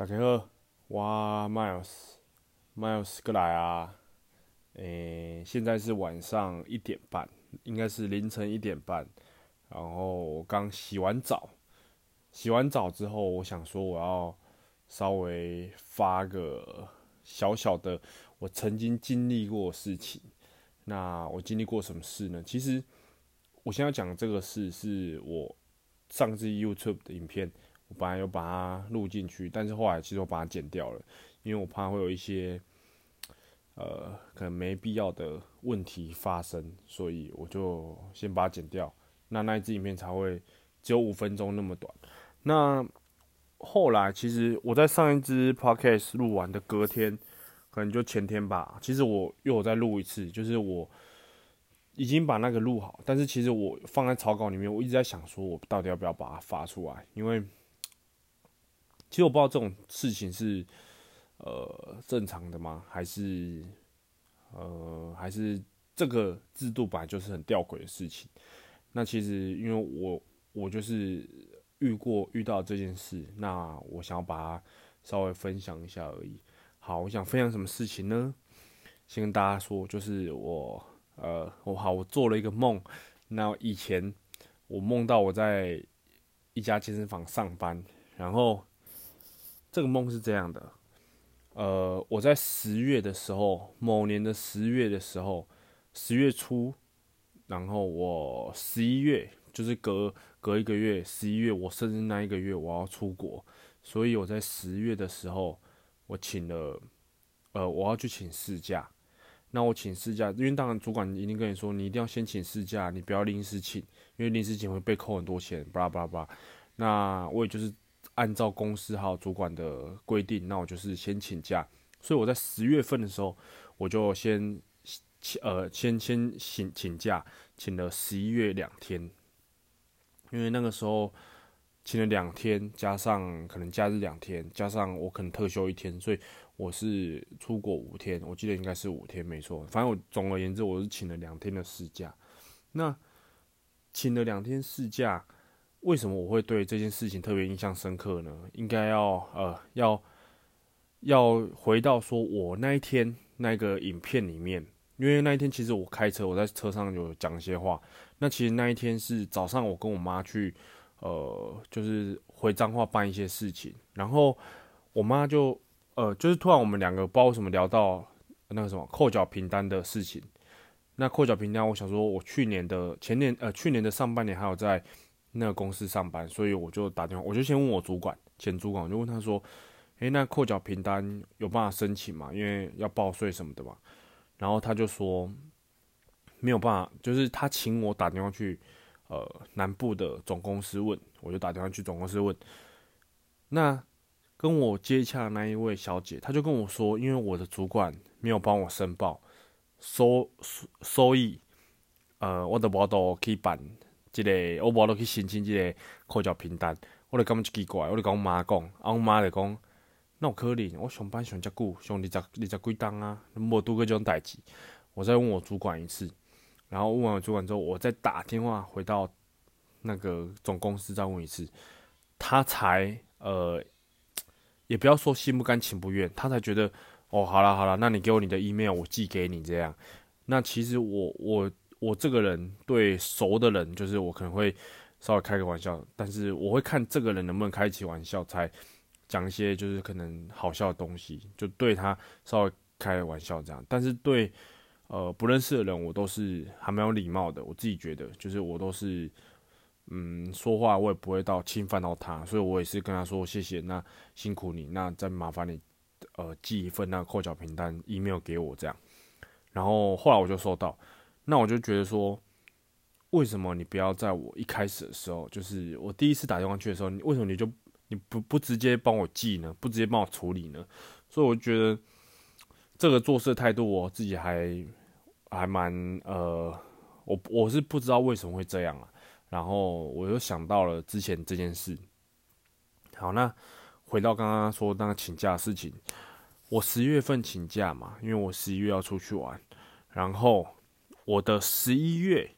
大家好，我 Miles，Miles 过来啊！诶、现在是晚上一点半，应该是凌晨一点半。然后我刚洗完澡，洗完澡之后，我想说我要稍微发个小小的我曾经经历过的事情。那我经历过什么事呢？其实我现在讲这个事是我上次 YouTube 的影片。我本来有把它录进去，但是后来其实我把它剪掉了，因为我怕会有一些呃可能没必要的问题发生，所以我就先把它剪掉。那那一支影片才会只有五分钟那么短。那后来其实我在上一支 Podcast 录完的隔天，可能就前天吧，其实我又有再录一次，就是我已经把那个录好，但是其实我放在草稿里面，我一直在想说，我到底要不要把它发出来，因为。其实我不知道这种事情是呃正常的吗？还是呃还是这个制度本来就是很吊诡的事情？那其实因为我我就是遇过遇到这件事，那我想要把它稍微分享一下而已。好，我想分享什么事情呢？先跟大家说，就是我呃我好，我做了一个梦。那以前我梦到我在一家健身房上班，然后。这个梦是这样的，呃，我在十月的时候，某年的十月的时候，十月初，然后我十一月就是隔隔一个月，十一月我生日那一个月我要出国，所以我在十月的时候，我请了，呃，我要去请事假。那我请事假，因为当然主管一定跟你说，你一定要先请事假，你不要临时请，因为临时请会被扣很多钱，巴拉巴拉巴拉。那我也就是。按照公司还有主管的规定，那我就是先请假，所以我在十月份的时候，我就先呃先先请请假，请了十一月两天，因为那个时候请了两天，加上可能假日两天，加上我可能特休一天，所以我是出国五天，我记得应该是五天没错，反正我总而言之我是请了两天的事假，那请了两天事假。为什么我会对这件事情特别印象深刻呢？应该要呃要要回到说我那一天那个影片里面，因为那一天其实我开车，我在车上有讲一些话。那其实那一天是早上我跟我妈去呃就是回彰化办一些事情，然后我妈就呃就是突然我们两个不知道为什么聊到那个什么扣缴凭单的事情。那扣缴凭单，我想说我去年的前年呃去年的上半年还有在。那个公司上班，所以我就打电话，我就先问我主管，前主管，我就问他说：“诶，那扣缴凭单有办法申请吗？因为要报税什么的嘛。”然后他就说没有办法，就是他请我打电话去呃南部的总公司问，我就打电话去总公司问。那跟我接洽的那一位小姐，她就跟我说，因为我的主管没有帮我申报收收益，呃，我的报道可以办。这个我无落去申请这个扣缴凭单，我就感觉奇怪，我就跟我妈讲，啊，我妈就讲，那有可能，我上班上遮久，上二十二十几档啊，无拄过这种代志。我再问我主管一次，然后问完我主管之后，我再打电话回到那个总公司再问一次，他才呃，也不要说心不甘情不愿，他才觉得，哦，好了好了，那你给我你的 email，我寄给你这样。那其实我我。我这个人对熟的人，就是我可能会稍微开个玩笑，但是我会看这个人能不能开起玩笑，才讲一些就是可能好笑的东西，就对他稍微开个玩笑这样。但是对呃不认识的人，我都是还蛮有礼貌的。我自己觉得，就是我都是嗯说话我也不会到侵犯到他，所以我也是跟他说谢谢，那辛苦你，那再麻烦你呃寄一份那个扣缴凭单 email 给我这样。然后后来我就收到。那我就觉得说，为什么你不要在我一开始的时候，就是我第一次打电话去的时候，你为什么你就你不不直接帮我寄呢？不直接帮我处理呢？所以我觉得这个做事态度，我自己还还蛮呃，我我是不知道为什么会这样啊。然后我又想到了之前这件事。好，那回到刚刚说那个请假事情，我十一月份请假嘛，因为我十一月要出去玩，然后。我的十一月，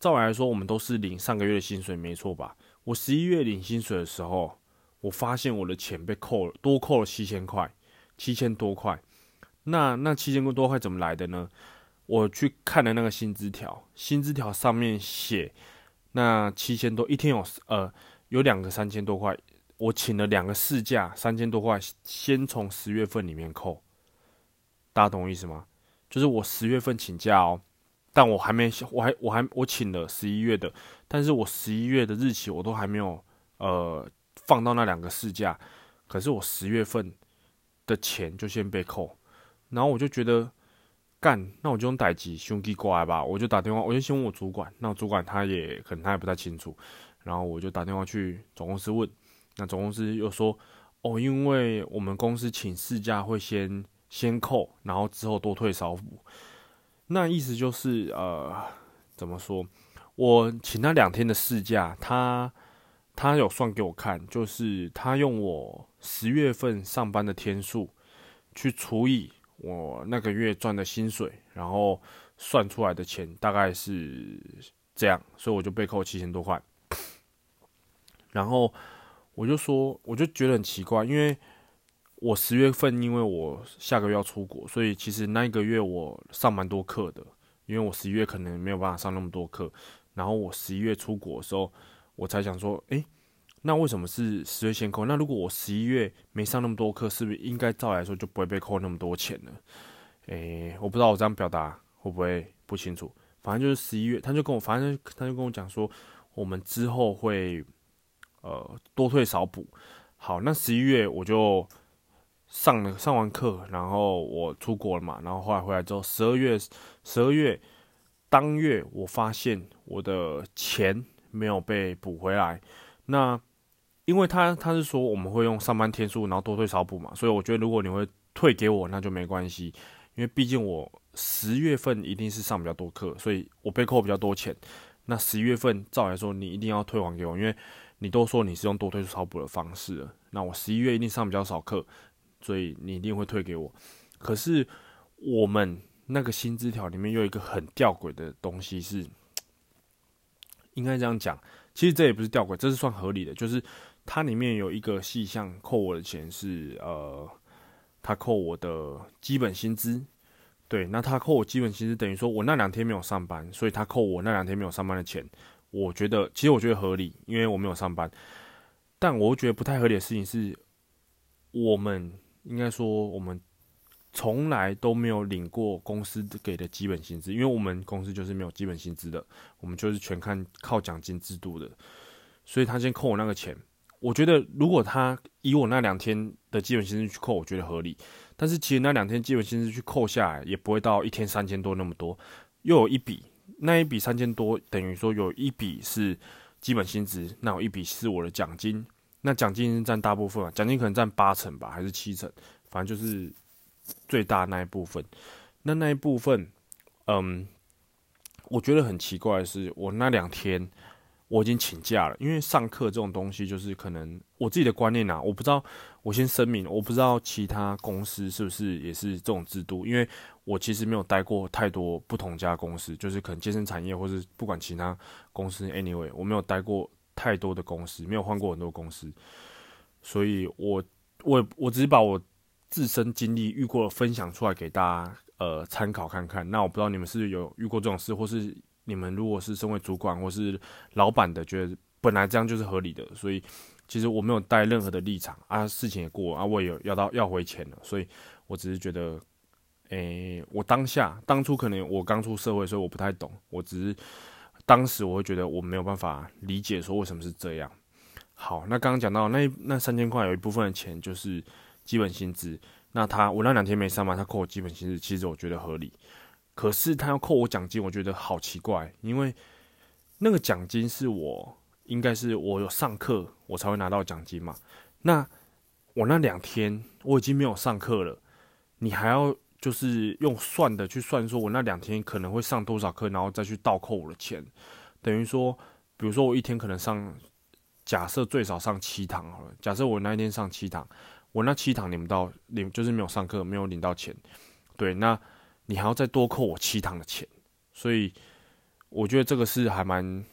照理来说，我们都是领上个月的薪水，没错吧？我十一月领薪水的时候，我发现我的钱被扣了，多扣了七千块，七千多块。那那七千多块怎么来的呢？我去看了那个薪资条，薪资条上面写，那七千多一天有呃有两个三千多块，我请了两个事假，三千多块，先从十月份里面扣。大家懂我意思吗？就是我十月份请假哦，但我还没，我还我还我请了十一月的，但是我十一月的日期我都还没有呃放到那两个事假，可是我十月份的钱就先被扣，然后我就觉得干，那我就用代志兄弟过来吧，我就打电话，我就先问我主管，那主管他也可能他也不太清楚，然后我就打电话去总公司问，那总公司又说哦，因为我们公司请事假会先。先扣，然后之后多退少补，那意思就是呃，怎么说？我请他两天的事假，他他有算给我看，就是他用我十月份上班的天数去除以我那个月赚的薪水，然后算出来的钱大概是这样，所以我就被扣七千多块。然后我就说，我就觉得很奇怪，因为。我十月份，因为我下个月要出国，所以其实那一个月我上蛮多课的。因为我十一月可能没有办法上那么多课，然后我十一月出国的时候，我才想说，诶，那为什么是十月先扣？那如果我十一月没上那么多课，是不是应该照来说就不会被扣那么多钱呢？诶，我不知道我这样表达会不会不清楚。反正就是十一月，他就跟我，反正他就跟我讲说，我们之后会呃多退少补。好，那十一月我就。上了上完课，然后我出国了嘛，然后后来回来之后，十二月十二月当月，我发现我的钱没有被补回来。那因为他他是说我们会用上班天数，然后多退少补嘛，所以我觉得如果你会退给我，那就没关系，因为毕竟我十月份一定是上比较多课，所以我被扣比较多钱。那十一月份照来说，你一定要退还给我，因为你都说你是用多退少补的方式了，那我十一月一定上比较少课。所以你一定会退给我，可是我们那个薪资条里面有一个很吊诡的东西是，应该这样讲，其实这也不是吊诡，这是算合理的，就是它里面有一个细项扣我的钱是呃，他扣我的基本薪资，对，那他扣我基本薪资等于说我那两天没有上班，所以他扣我那两天没有上班的钱，我觉得其实我觉得合理，因为我没有上班，但我觉得不太合理的事情是我们。应该说，我们从来都没有领过公司给的基本薪资，因为我们公司就是没有基本薪资的，我们就是全看靠奖金制度的。所以他先扣我那个钱，我觉得如果他以我那两天的基本薪资去扣，我觉得合理。但是其实那两天基本薪资去扣下来，也不会到一天三千多那么多，又有一笔，那一笔三千多等于说有一笔是基本薪资，那有一笔是我的奖金。那奖金占大部分啊，奖金可能占八成吧，还是七成，反正就是最大那一部分。那那一部分，嗯，我觉得很奇怪的是，我那两天我已经请假了，因为上课这种东西就是可能我自己的观念啊，我不知道，我先声明，我不知道其他公司是不是也是这种制度，因为我其实没有待过太多不同家公司，就是可能健身产业或是不管其他公司，anyway，我没有待过。太多的公司没有换过很多公司，所以我我我只是把我自身经历遇过分享出来给大家呃参考看看。那我不知道你们是有遇过这种事，或是你们如果是身为主管或是老板的，觉得本来这样就是合理的。所以其实我没有带任何的立场啊，事情也过啊，我也有要到要回钱了，所以我只是觉得，诶、我当下当初可能我刚出社会，所以我不太懂，我只是。当时我会觉得我没有办法理解说为什么是这样。好，那刚刚讲到那那三千块有一部分的钱就是基本薪资，那他我那两天没上班，他扣我基本薪资，其实我觉得合理。可是他要扣我奖金，我觉得好奇怪，因为那个奖金是我应该是我有上课我才会拿到奖金嘛。那我那两天我已经没有上课了，你还要？就是用算的去算，说我那两天可能会上多少课，然后再去倒扣我的钱，等于说，比如说我一天可能上，假设最少上七堂好了，假设我那一天上七堂，我那七堂领不到，领就是没有上课，没有领到钱，对，那你还要再多扣我七堂的钱，所以我觉得这个是还蛮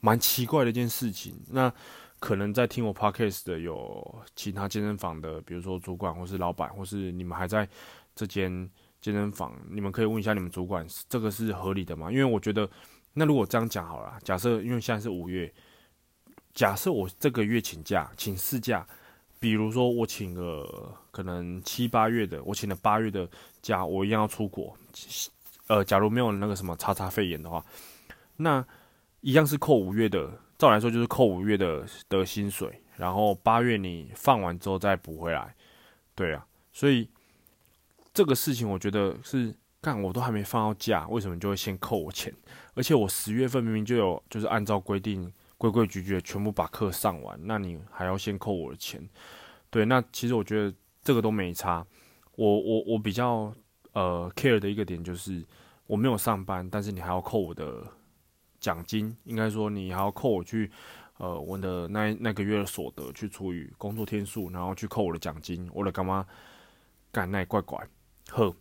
蛮奇怪的一件事情。那可能在听我 podcast 的有其他健身房的，比如说主管或是老板，或是你们还在这间健身房，你们可以问一下你们主管，这个是合理的吗？因为我觉得，那如果这样讲好了，假设因为现在是五月，假设我这个月请假，请事假，比如说我请个可能七八月的，我请了八月的假，我一样要出国，呃，假如没有那个什么叉叉肺炎的话，那一样是扣五月的。照来说就是扣五月的的薪水，然后八月你放完之后再补回来，对啊，所以这个事情我觉得是干我都还没放到假，为什么就会先扣我钱？而且我十月份明明就有就是按照规定规规矩矩的全部把课上完，那你还要先扣我的钱？对，那其实我觉得这个都没差。我我我比较呃 care 的一个点就是我没有上班，但是你还要扣我的。奖金应该说，你还要扣我去，呃，我的那那个月的所得去除以工作天数，然后去扣我的奖金，我的干嘛干那怪怪。呵，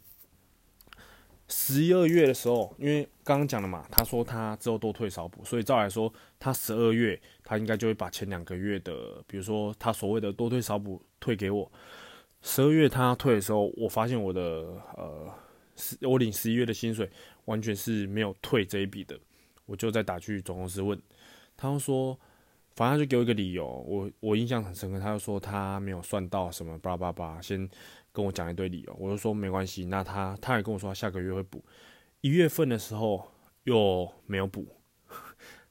十一二月的时候，因为刚刚讲了嘛，他说他之后多退少补，所以照来说，他十二月他应该就会把前两个月的，比如说他所谓的多退少补退给我。十二月他退的时候，我发现我的呃，我领十一月的薪水完全是没有退这一笔的。我就再打去总公司问，他就说，反正就给我一个理由，我我印象很深刻，他就说他没有算到什么巴拉巴拉，先跟我讲一堆理由，我就说没关系，那他他也跟我说他下个月会补，一月份的时候又没有补，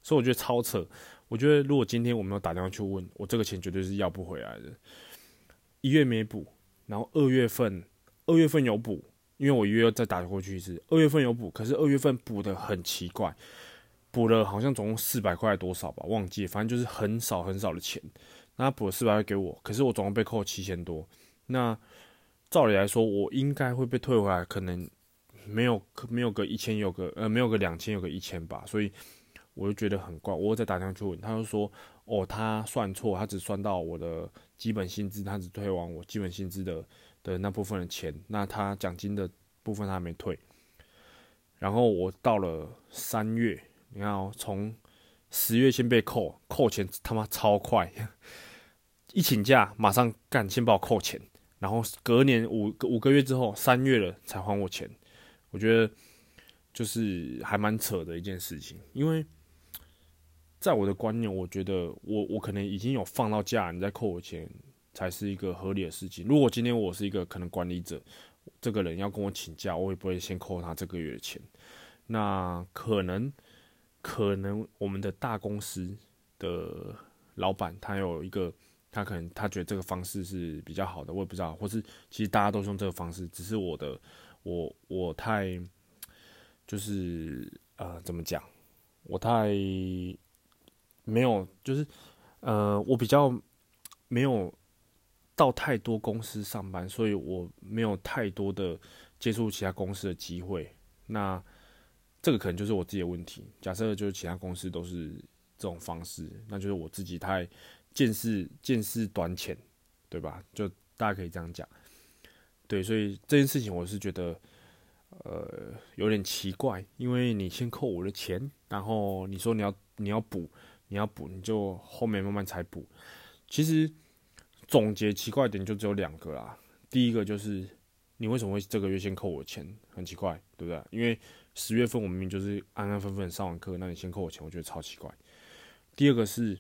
所以我觉得超扯，我觉得如果今天我没有打电话去问，我这个钱绝对是要不回来的，一月没补，然后二月份二月份有补，因为我一月再打过去一次，二月份有补，可是二月份补得很奇怪。补了好像总共四百块多少吧，忘记，反正就是很少很少的钱。那他补了四百块给我，可是我总共被扣七千多。那照理来说，我应该会被退回来，可能没有没有个一千，有个呃没有个两千，有个一千吧。所以我就觉得很怪。我再打电话去问，他就说哦，他算错，他只算到我的基本薪资，他只退完我基本薪资的的那部分的钱。那他奖金的部分他还没退。然后我到了三月。你看哦，从十月先被扣扣钱，他妈超快！一请假马上干，先把我扣钱，然后隔年五五个月之后，三月了才还我钱。我觉得就是还蛮扯的一件事情，因为在我的观念，我觉得我我可能已经有放到假，你再扣我钱才是一个合理的事情。如果今天我是一个可能管理者，这个人要跟我请假，我也不会先扣他这个月的钱。那可能。可能我们的大公司的老板他有一个，他可能他觉得这个方式是比较好的，我也不知道，或是其实大家都是用这个方式，只是我的我我太就是呃怎么讲，我太没有就是呃我比较没有到太多公司上班，所以我没有太多的接触其他公司的机会。那这个可能就是我自己的问题。假设就是其他公司都是这种方式，那就是我自己太见识见识短浅，对吧？就大家可以这样讲。对，所以这件事情我是觉得，呃，有点奇怪，因为你先扣我的钱，然后你说你要你要补，你要补，你就后面慢慢才补。其实总结奇怪点就只有两个啦。第一个就是你为什么会这个月先扣我钱？很奇怪，对不对？因为十月份我明明就是安安分分上完课，那你先扣我钱，我觉得超奇怪。第二个是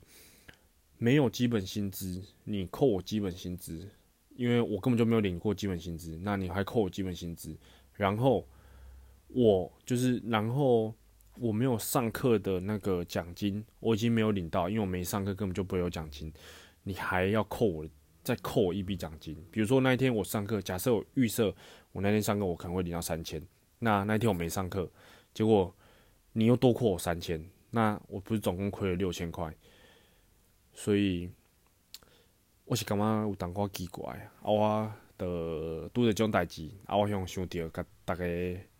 没有基本薪资，你扣我基本薪资，因为我根本就没有领过基本薪资，那你还扣我基本薪资，然后我就是然后我没有上课的那个奖金，我已经没有领到，因为我没上课根本就不会有奖金，你还要扣我再扣我一笔奖金，比如说那一天我上课，假设我预设我那天上课我可能会领到三千。那那天我没上课，结果你又多扣我三千，那我不是总共亏了六千块？所以我是感觉有淡薄奇怪啊！我的拄着种代志，啊，我想想着甲大家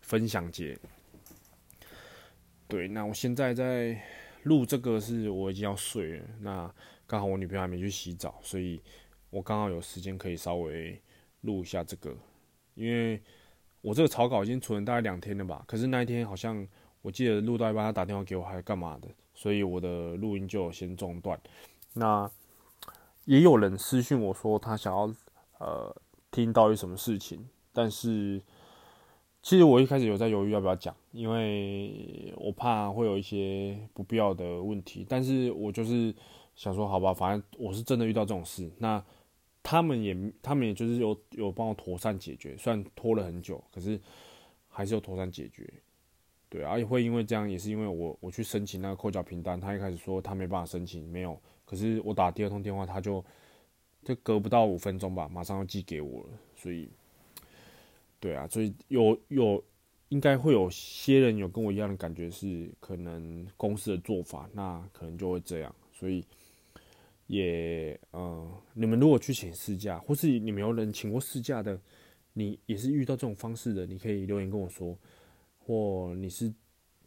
分享一下。对，那我现在在录这个，是我已经要睡了。那刚好我女朋友还没去洗澡，所以我刚好有时间可以稍微录一下这个，因为。我这个草稿已经存了大概两天了吧，可是那一天好像我记得录到一半，他打电话给我还干嘛的，所以我的录音就先中断。那也有人私讯我说他想要呃听到一什么事情，但是其实我一开始有在犹豫要不要讲，因为我怕会有一些不必要的问题。但是我就是想说，好吧，反正我是真的遇到这种事，那他们也他们也就是有有帮我妥善解决，虽然拖了很久，可是还是有妥善解决。对，而且会因为这样，也是因为我我去申请那个扣缴凭单，他一开始说他没办法申请，没有。可是我打第二通电话，他就就隔不到五分钟吧，马上要寄给我了。所以，对啊，所以有有应该会有些人有跟我一样的感觉，是可能公司的做法，那可能就会这样。所以也嗯，你们如果去请事假，或是你们有人请过事假的，你也是遇到这种方式的，你可以留言跟我说。或你是，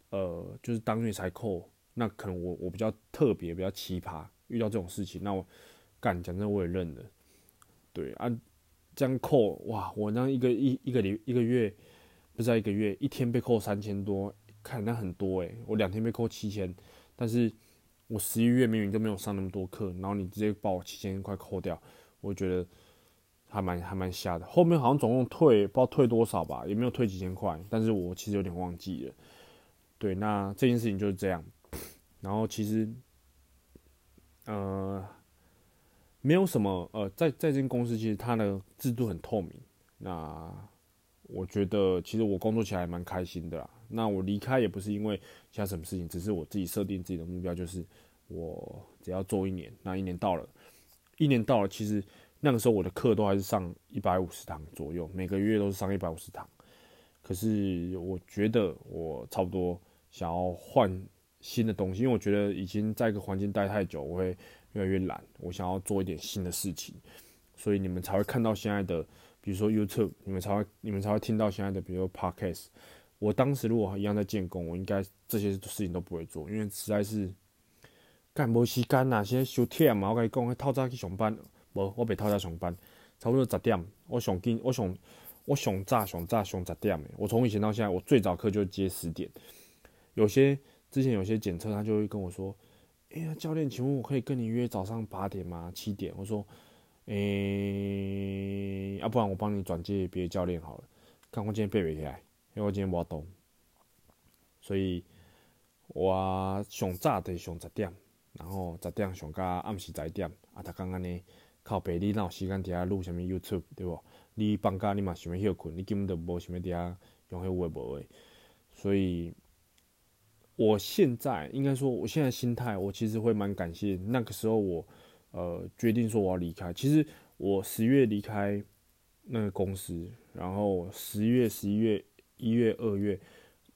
呃，就是当月才扣，那可能我我比较特别，比较奇葩，遇到这种事情，那我干讲真我也认了，对啊，这样扣哇，我那一个一一个礼一个月，不是一个月，一天被扣三千多，看那很多诶、我两天被扣七千，但是我十一月明明就没有上那么多课，然后你直接把我七千块扣掉，我觉得。还蛮还蛮瞎的，后面好像总共退不知道退多少吧，也没有退几千块，但是我其实有点忘记了。对，那这件事情就是这样。然后其实，呃，没有什么呃，在在这间公司其实它的制度很透明。那我觉得其实我工作起来蛮开心的啦。那我离开也不是因为其他什么事情，只是我自己设定自己的目标，就是我只要做一年，那一年到了，一年到了，其实。那个时候我的课都还是上一百五十堂左右，每个月都是上一百五十堂。可是我觉得我差不多想要换新的东西，因为我觉得已经在一个环境待太久，我会越来越懒。我想要做一点新的事情，所以你们才会看到现在的，比如说 YouTube，你们才会你们才会听到现在的，比如说 Podcast。我当时如果一样在建工，我应该这些事情都不会做，因为实在是干不时间呐，现在休铁嘛，我跟你讲，透早去上班。无，我袂透早上班，差不多十点。我上紧，我上我上早上早上十点诶。我从以前到现在，我最早课就接十点。有些之前有些检测，他就会跟我说：“哎、呀，教练，请问我可以跟你约早上八点吗？七点？”我说：“诶、要、不然我帮你转接别的教练好了。”看我今天背不起来，因为我今天无动，所以我上早得上十点，然后十点上到暗时十一点，啊，他刚刚呢？靠北，你哪有时间伫遐录啥物 YouTube 对无？你放假你嘛想要休困，你根本就无想要伫遐用迄有诶无诶。所以，我现在应该说，我现在心态，我其实会蛮感谢那个时候我，呃，决定说我要离开。其实我十月离开那个公司，然后十月、十一月、一月、二月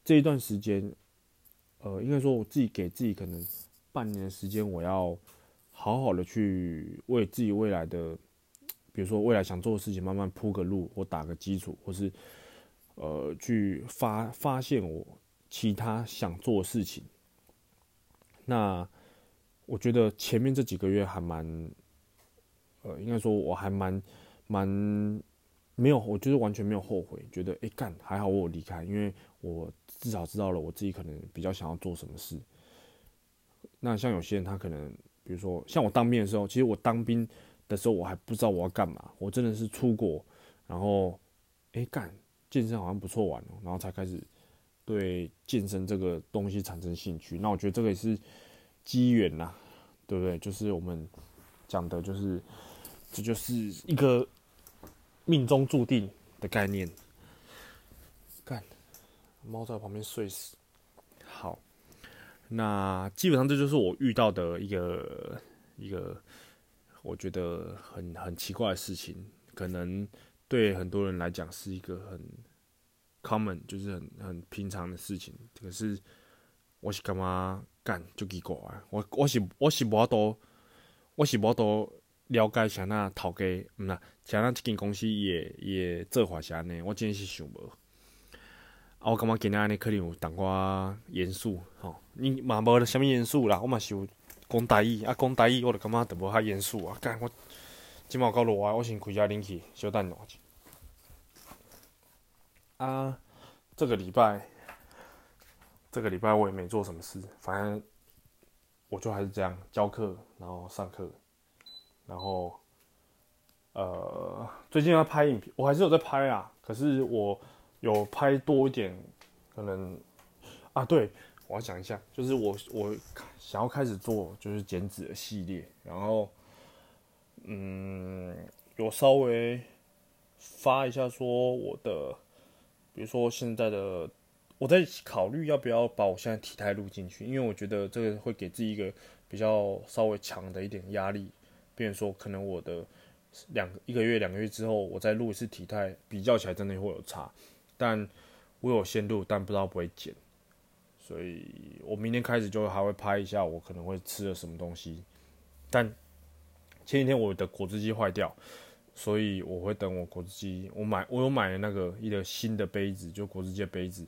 这一段时间，呃，应该说我自己给自己可能半年的时间，我要。好好的去为自己未来的，比如说未来想做的事情，慢慢铺个路或打个基础，或是呃去发发现我其他想做的事情。那我觉得前面这几个月还蛮，呃，应该说我还蛮蛮没有，我觉得完全没有后悔，觉得诶干还好我离开，因为我至少知道了我自己可能比较想要做什么事。那像有些人他可能。比如说，像我当兵的时候，其实我当兵的时候，我还不知道我要干嘛。我真的是出国，然后，哎，干健身好像不错玩哦，然后才开始对健身这个东西产生兴趣。那我觉得这个也是机缘呐，对不对？就是我们讲的，就是这就是一个命中注定的概念。干，猫在旁边睡死。好。那基本上这就是我遇到的一个一个，我觉得很很奇怪的事情，可能对很多人来讲是一个很 common，就是很很平常的事情。可是我是干嘛干就奇怪，我我是我是无法度，我是无法度了解啥那头家，嗯呐，啥那这间公司也也做法是安尼，我真是想无。啊，我感觉今仔日可能有淡薄严肃，吼，你嘛无啥物严肃啦，我嘛是有讲台语，啊讲台语，我就感觉就无较严肃啊。干我即满有够热啊，我先开下冷气，小等下。啊，这个礼拜，这个礼拜我也没做什么事，反正我就还是这样教课，然后上课，然后呃，最近要拍影片，我还是有在拍啊。可是我有拍多一点，可能啊，对，我要讲一下，就是我我想要开始做就是减脂的系列，然后嗯，有稍微发一下说我的，比如说现在的。我在考虑要不要把我现在体态录进去，因为我觉得这个会给自己一个比较稍微强的一点压力。比如说，可能我的两一个月、两个月之后，我再录一次体态，比较起来真的会有差。但我有先录，但不知道不会减，所以我明天开始就还会拍一下我可能会吃了什么东西。但前几天我的果汁机坏掉，所以我会等我果汁机，我买我有买了那个一个新的杯子，就果汁机的杯子。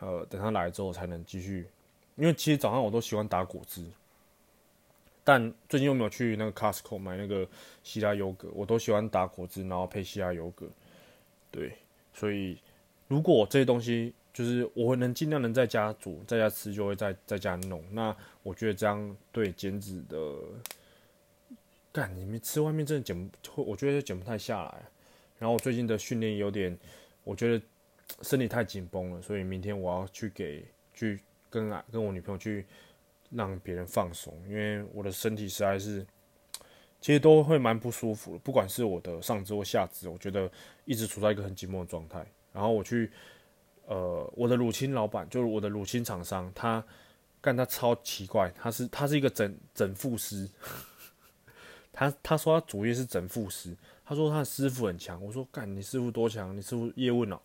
呃，等他来之后才能继续，因为其实早上我都喜欢打果汁，但最近又没有去那个 Costco 买那个希腊优格，我都喜欢打果汁，然后配希腊优格。对，所以如果这些东西就是我会能尽量能在家煮，在家吃，就会在在家弄。那我觉得这样对减脂的，干你们吃外面真的减，我觉得减不太下来。然后我最近的训练有点，我觉得。身体太紧绷了，所以明天我要去给去跟跟我女朋友去让别人放松，因为我的身体实在是其实都会蛮不舒服的，不管是我的上肢或下肢，我觉得一直处在一个很紧绷的状态。然后我去呃我的乳清老板，就是我的乳清厂商，他干他超奇怪，他是他是一个整整复师，他他说他主业是整复师，他说他的师傅很强，我说干你师傅多强，你师傅叶问哦。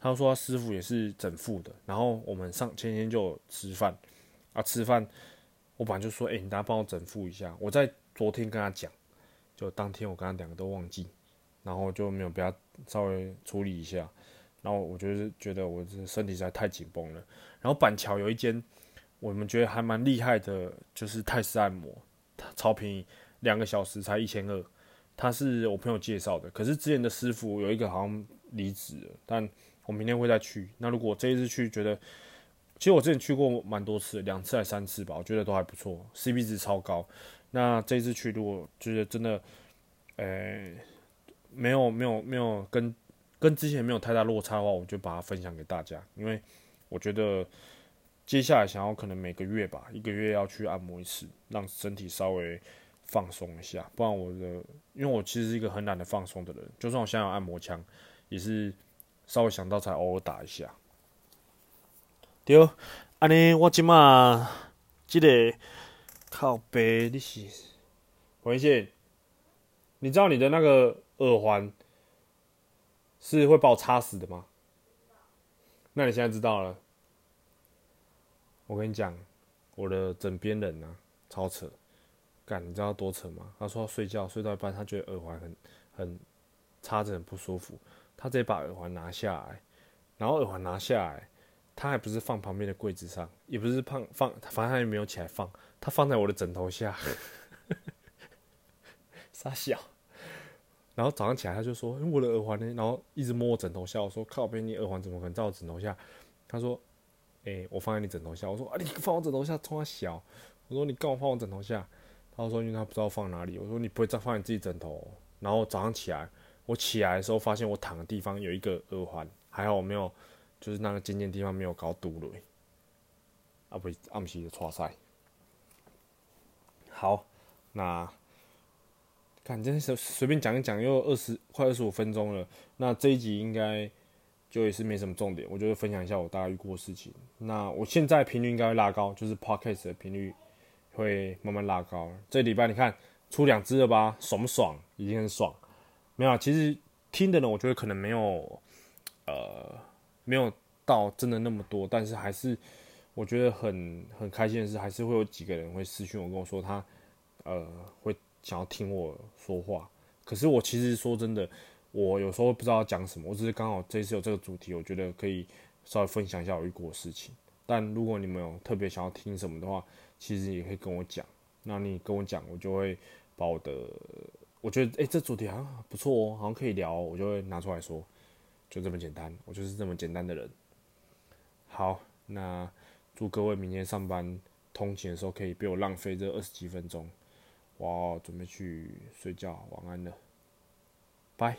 他说他师傅也是整复的，然后我们上前天就吃饭啊，吃饭我本来就说，哎、你大家帮我整复一下。我在昨天跟他讲，就当天我跟他两个都忘记，然后就没有被他稍微处理一下。然后我就是觉得我这身体实在太紧绷了。然后板桥有一间我们觉得还蛮厉害的，就是泰式按摩，超便宜，两个小时才一千二。他是我朋友介绍的，可是之前的师傅有一个好像离职了，但。我明天会再去。那如果这一次去觉得，其实我之前去过蛮多次，两次还三次吧，我觉得都还不错，CP 值超高。那这一次去，如果觉得真的，呃、没有没有没有跟跟之前没有太大落差的话，我就把它分享给大家。因为我觉得接下来想要可能每个月吧，一个月要去按摩一次，让身体稍微放松一下。不然我的，因为我其实是一个很懒得放松的人，就算我现在有按摩枪，也是。稍微想到才偶尔打一下。对，安尼我今嘛，这个靠背你是，文宪，你知道你的那个耳环是会把我插死的吗？那你现在知道了。我跟你讲，我的枕边人呐、啊，超扯，干，你知道多扯吗？他说他睡觉睡到一半，他觉得耳环很很插着很不舒服。他直接把耳环拿下来，然后耳环拿下来，他还不是放旁边的柜子上，也不是放放，反正他也没有起来放，他放在我的枕头下，傻笑。然后早上起来他就说：“我的耳环呢？”然后一直摸我枕头下，我说：“靠边，你耳环怎么可能在我枕头下？”他说：“哎、我放在你枕头下。”我说：“啊，你放我枕头下，冲他小。”我说：“你干嘛放我枕头下？”他说：“因为他不知道放哪里。”我说：“你不会再放你自己枕头？”然后早上起来。我起来的时候，发现我躺的地方有一个耳环，还好我没有，就是那个尖尖地方没有搞堵了。啊不，暗时的错赛。好，那看真是随便讲一讲，又二十快二十五分钟了。那这一集应该就也是没什么重点，我就分享一下我大概遇过的事情。那我现在频率应该会拉高，就是 Podcast 的频率会慢慢拉高。这礼拜你看出两只了吧，爽不爽？已经很爽。没有，其实听的人我觉得可能没有，呃，没有到真的那么多，但是还是我觉得很很开心的是，还是会有几个人会私讯我跟我说他，呃，会想要听我说话。可是我其实说真的，我有时候不知道讲什么，我只是刚好这次有这个主题，我觉得可以稍微分享一下我遇过的事情。但如果你们有特别想要听什么的话，其实也可以跟我讲。那你跟我讲，我就会把我的。我觉得，哎、这主题好像不错哦，好像可以聊，我就会拿出来说，就这么简单，我就是这么简单的人。好，那祝各位明天上班通勤的时候可以被我浪费这二十几分钟。我准备去睡觉，晚安了，拜。